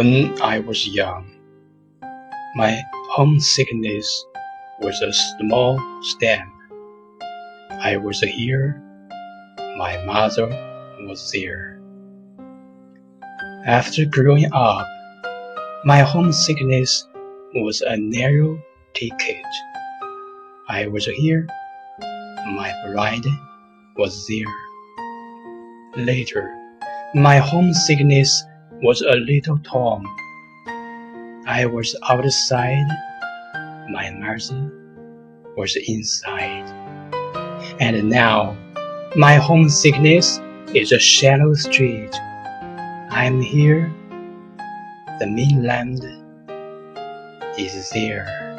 When I was young, my homesickness was a small stamp. I was here, my mother was there. After growing up, my homesickness was a narrow ticket. I was here, my bride was there. Later, my homesickness was a little Tom. I was outside, my mother was inside. And now, my homesickness is a shallow street. I'm here, the mainland is there.